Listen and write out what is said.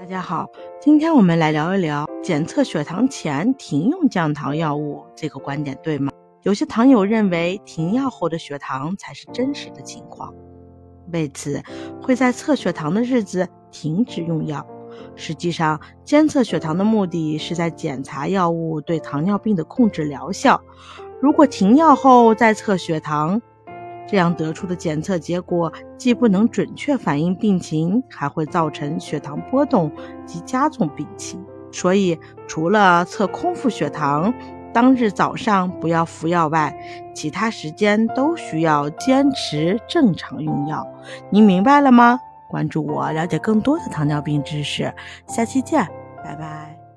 大家好，今天我们来聊一聊检测血糖前停用降糖药物这个观点对吗？有些糖友认为停药后的血糖才是真实的情况，为此会在测血糖的日子停止用药。实际上，监测血糖的目的是在检查药物对糖尿病的控制疗效。如果停药后再测血糖，这样得出的检测结果既不能准确反映病情，还会造成血糖波动及加重病情。所以，除了测空腹血糖当日早上不要服药外，其他时间都需要坚持正常用药。您明白了吗？关注我，了解更多的糖尿病知识。下期见，拜拜。